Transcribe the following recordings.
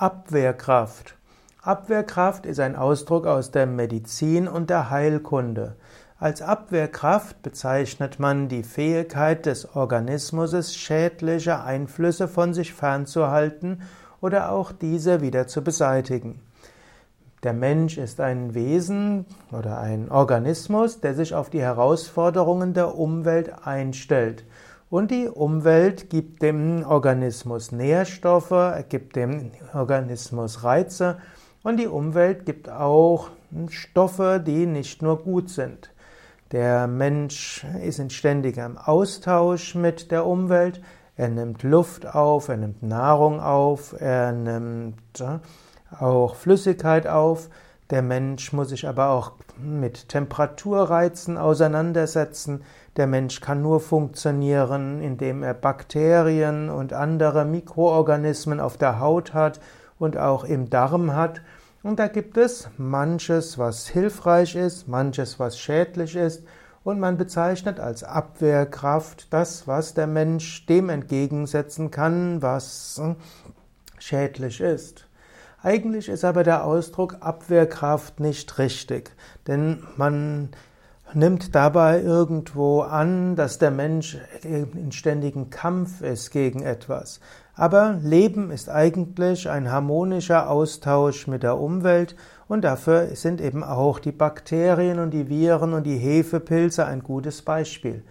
Abwehrkraft. Abwehrkraft ist ein Ausdruck aus der Medizin und der Heilkunde. Als Abwehrkraft bezeichnet man die Fähigkeit des Organismus, schädliche Einflüsse von sich fernzuhalten oder auch diese wieder zu beseitigen. Der Mensch ist ein Wesen oder ein Organismus, der sich auf die Herausforderungen der Umwelt einstellt. Und die Umwelt gibt dem Organismus Nährstoffe, gibt dem Organismus Reize und die Umwelt gibt auch Stoffe, die nicht nur gut sind. Der Mensch ist in ständigem Austausch mit der Umwelt. Er nimmt Luft auf, er nimmt Nahrung auf, er nimmt äh, auch Flüssigkeit auf. Der Mensch muss sich aber auch mit Temperaturreizen auseinandersetzen. Der Mensch kann nur funktionieren, indem er Bakterien und andere Mikroorganismen auf der Haut hat und auch im Darm hat. Und da gibt es manches, was hilfreich ist, manches, was schädlich ist. Und man bezeichnet als Abwehrkraft das, was der Mensch dem entgegensetzen kann, was schädlich ist. Eigentlich ist aber der Ausdruck Abwehrkraft nicht richtig, denn man nimmt dabei irgendwo an, dass der Mensch in ständigen Kampf ist gegen etwas. Aber Leben ist eigentlich ein harmonischer Austausch mit der Umwelt und dafür sind eben auch die Bakterien und die Viren und die Hefepilze ein gutes Beispiel.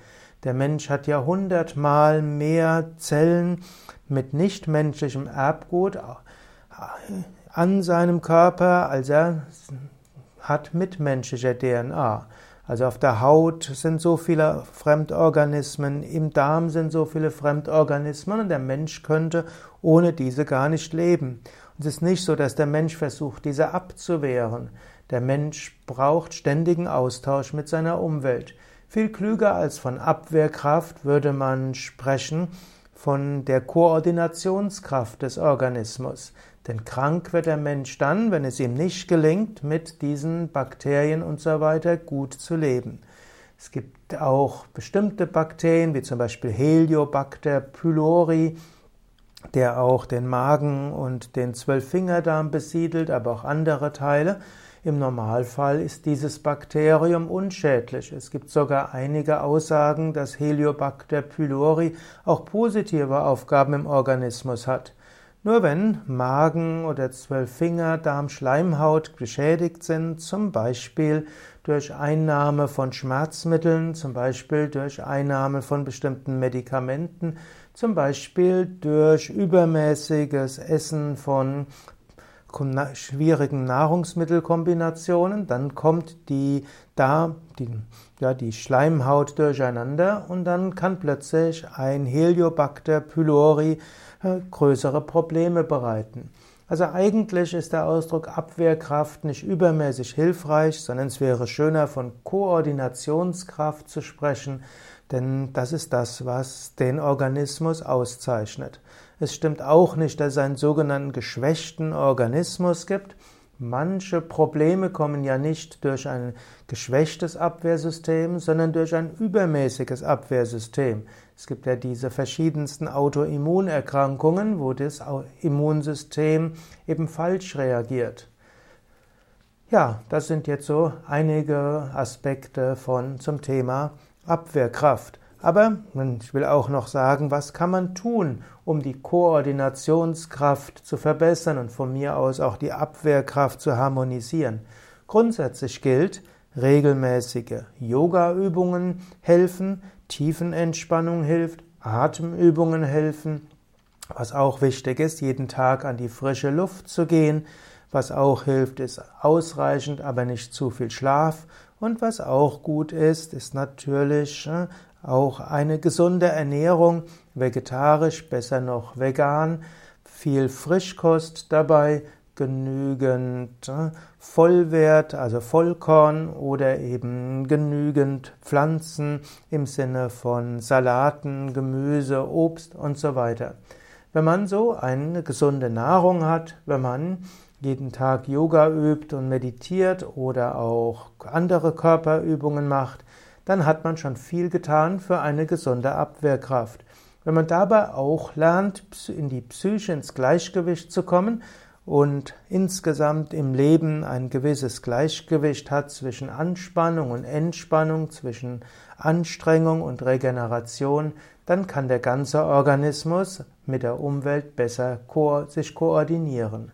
Der Mensch hat ja hundertmal mehr Zellen mit nichtmenschlichem Erbgut an seinem Körper, als er hat mitmenschlicher DNA. Also auf der Haut sind so viele Fremdorganismen, im Darm sind so viele Fremdorganismen und der Mensch könnte ohne diese gar nicht leben. Und es ist nicht so, dass der Mensch versucht, diese abzuwehren. Der Mensch braucht ständigen Austausch mit seiner Umwelt. Viel klüger als von Abwehrkraft würde man sprechen von der Koordinationskraft des Organismus. Denn krank wird der Mensch dann, wenn es ihm nicht gelingt, mit diesen Bakterien und so weiter gut zu leben. Es gibt auch bestimmte Bakterien, wie zum Beispiel Heliobacter pylori, der auch den Magen und den Zwölffingerdarm besiedelt, aber auch andere Teile. Im Normalfall ist dieses Bakterium unschädlich. Es gibt sogar einige Aussagen, dass Heliobacter pylori auch positive Aufgaben im Organismus hat. Nur wenn Magen oder Zwölffinger, Darm, Schleimhaut beschädigt sind, zum Beispiel durch Einnahme von Schmerzmitteln, zum Beispiel durch Einnahme von bestimmten Medikamenten, zum Beispiel durch übermäßiges Essen von schwierigen Nahrungsmittelkombinationen, dann kommt die da die, ja, die Schleimhaut durcheinander und dann kann plötzlich ein Heliobacter pylori größere Probleme bereiten. Also eigentlich ist der Ausdruck Abwehrkraft nicht übermäßig hilfreich, sondern es wäre schöner von Koordinationskraft zu sprechen, denn das ist das, was den Organismus auszeichnet. Es stimmt auch nicht, dass es einen sogenannten geschwächten Organismus gibt. Manche Probleme kommen ja nicht durch ein geschwächtes Abwehrsystem, sondern durch ein übermäßiges Abwehrsystem. Es gibt ja diese verschiedensten Autoimmunerkrankungen, wo das Immunsystem eben falsch reagiert. Ja, das sind jetzt so einige Aspekte von zum Thema Abwehrkraft. Aber ich will auch noch sagen, was kann man tun, um die Koordinationskraft zu verbessern und von mir aus auch die Abwehrkraft zu harmonisieren. Grundsätzlich gilt, regelmäßige Yoga-Übungen helfen, Tiefenentspannung hilft, Atemübungen helfen. Was auch wichtig ist, jeden Tag an die frische Luft zu gehen. Was auch hilft, ist ausreichend, aber nicht zu viel Schlaf. Und was auch gut ist, ist natürlich äh, auch eine gesunde Ernährung, vegetarisch, besser noch vegan, viel Frischkost dabei, genügend äh, Vollwert, also Vollkorn oder eben genügend Pflanzen im Sinne von Salaten, Gemüse, Obst und so weiter. Wenn man so eine gesunde Nahrung hat, wenn man jeden Tag Yoga übt und meditiert oder auch andere Körperübungen macht, dann hat man schon viel getan für eine gesunde Abwehrkraft. Wenn man dabei auch lernt, in die Psyche ins Gleichgewicht zu kommen und insgesamt im Leben ein gewisses Gleichgewicht hat zwischen Anspannung und Entspannung, zwischen Anstrengung und Regeneration, dann kann der ganze Organismus mit der Umwelt besser sich koordinieren.